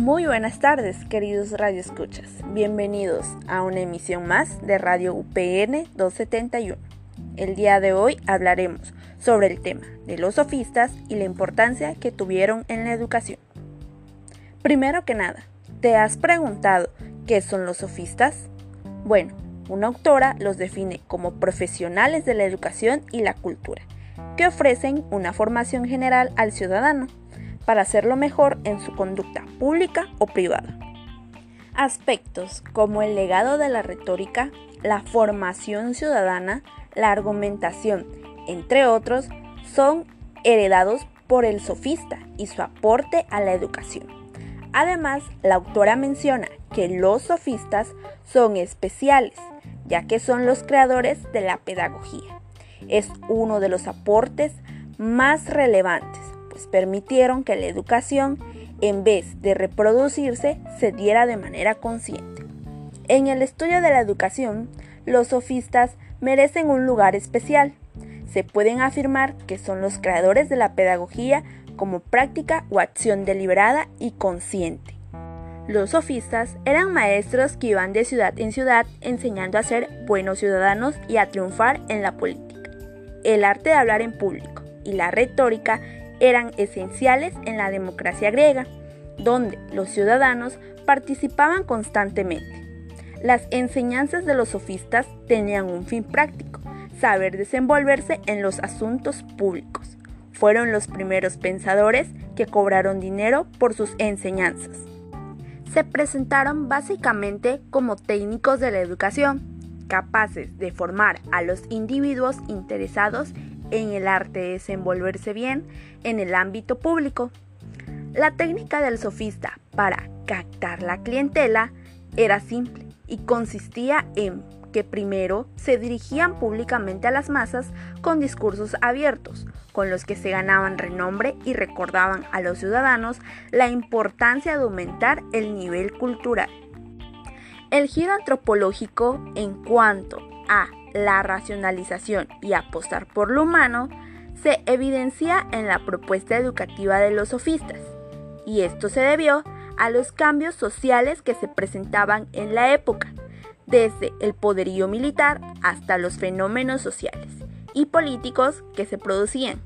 Muy buenas tardes, queridos radioescuchas. Bienvenidos a una emisión más de Radio UPN 271. El día de hoy hablaremos sobre el tema de los sofistas y la importancia que tuvieron en la educación. Primero que nada, ¿te has preguntado qué son los sofistas? Bueno, una autora los define como profesionales de la educación y la cultura, que ofrecen una formación general al ciudadano para hacerlo mejor en su conducta pública o privada. Aspectos como el legado de la retórica, la formación ciudadana, la argumentación, entre otros, son heredados por el sofista y su aporte a la educación. Además, la autora menciona que los sofistas son especiales, ya que son los creadores de la pedagogía. Es uno de los aportes más relevantes permitieron que la educación, en vez de reproducirse, se diera de manera consciente. En el estudio de la educación, los sofistas merecen un lugar especial. Se pueden afirmar que son los creadores de la pedagogía como práctica o acción deliberada y consciente. Los sofistas eran maestros que iban de ciudad en ciudad enseñando a ser buenos ciudadanos y a triunfar en la política. El arte de hablar en público y la retórica eran esenciales en la democracia griega, donde los ciudadanos participaban constantemente. Las enseñanzas de los sofistas tenían un fin práctico, saber desenvolverse en los asuntos públicos. Fueron los primeros pensadores que cobraron dinero por sus enseñanzas. Se presentaron básicamente como técnicos de la educación, capaces de formar a los individuos interesados en el arte de desenvolverse bien en el ámbito público. La técnica del sofista para captar la clientela era simple y consistía en que primero se dirigían públicamente a las masas con discursos abiertos, con los que se ganaban renombre y recordaban a los ciudadanos la importancia de aumentar el nivel cultural. El giro antropológico en cuanto a la racionalización y apostar por lo humano se evidencia en la propuesta educativa de los sofistas, y esto se debió a los cambios sociales que se presentaban en la época, desde el poderío militar hasta los fenómenos sociales y políticos que se producían,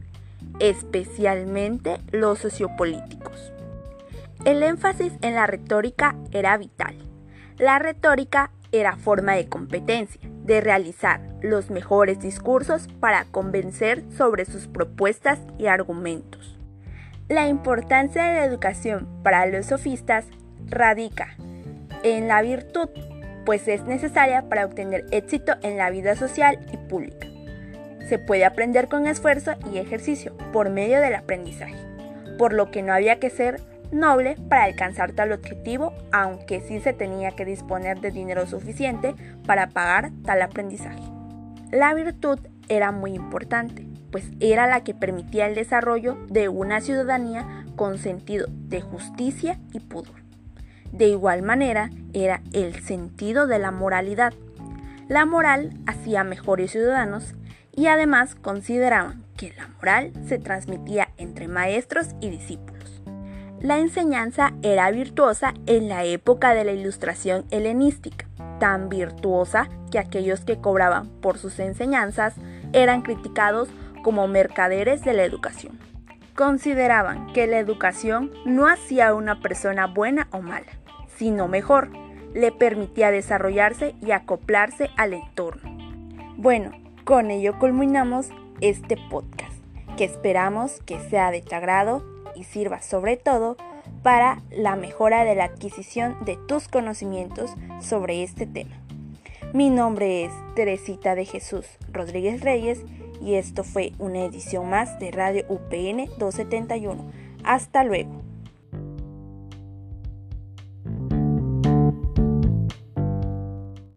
especialmente los sociopolíticos. El énfasis en la retórica era vital. La retórica era forma de competencia, de realizar los mejores discursos para convencer sobre sus propuestas y argumentos. La importancia de la educación para los sofistas radica en la virtud, pues es necesaria para obtener éxito en la vida social y pública. Se puede aprender con esfuerzo y ejercicio por medio del aprendizaje, por lo que no había que ser noble para alcanzar tal objetivo, aunque sí se tenía que disponer de dinero suficiente para pagar tal aprendizaje. La virtud era muy importante, pues era la que permitía el desarrollo de una ciudadanía con sentido de justicia y pudor. De igual manera, era el sentido de la moralidad. La moral hacía mejores ciudadanos y además consideraban que la moral se transmitía entre maestros y discípulos. La enseñanza era virtuosa en la época de la ilustración helenística, tan virtuosa que aquellos que cobraban por sus enseñanzas eran criticados como mercaderes de la educación. Consideraban que la educación no hacía a una persona buena o mala, sino mejor, le permitía desarrollarse y acoplarse al entorno. Bueno, con ello culminamos este podcast, que esperamos que sea de tu agrado y sirva sobre todo para la mejora de la adquisición de tus conocimientos sobre este tema. Mi nombre es Teresita de Jesús Rodríguez Reyes y esto fue una edición más de Radio UPN 271. Hasta luego.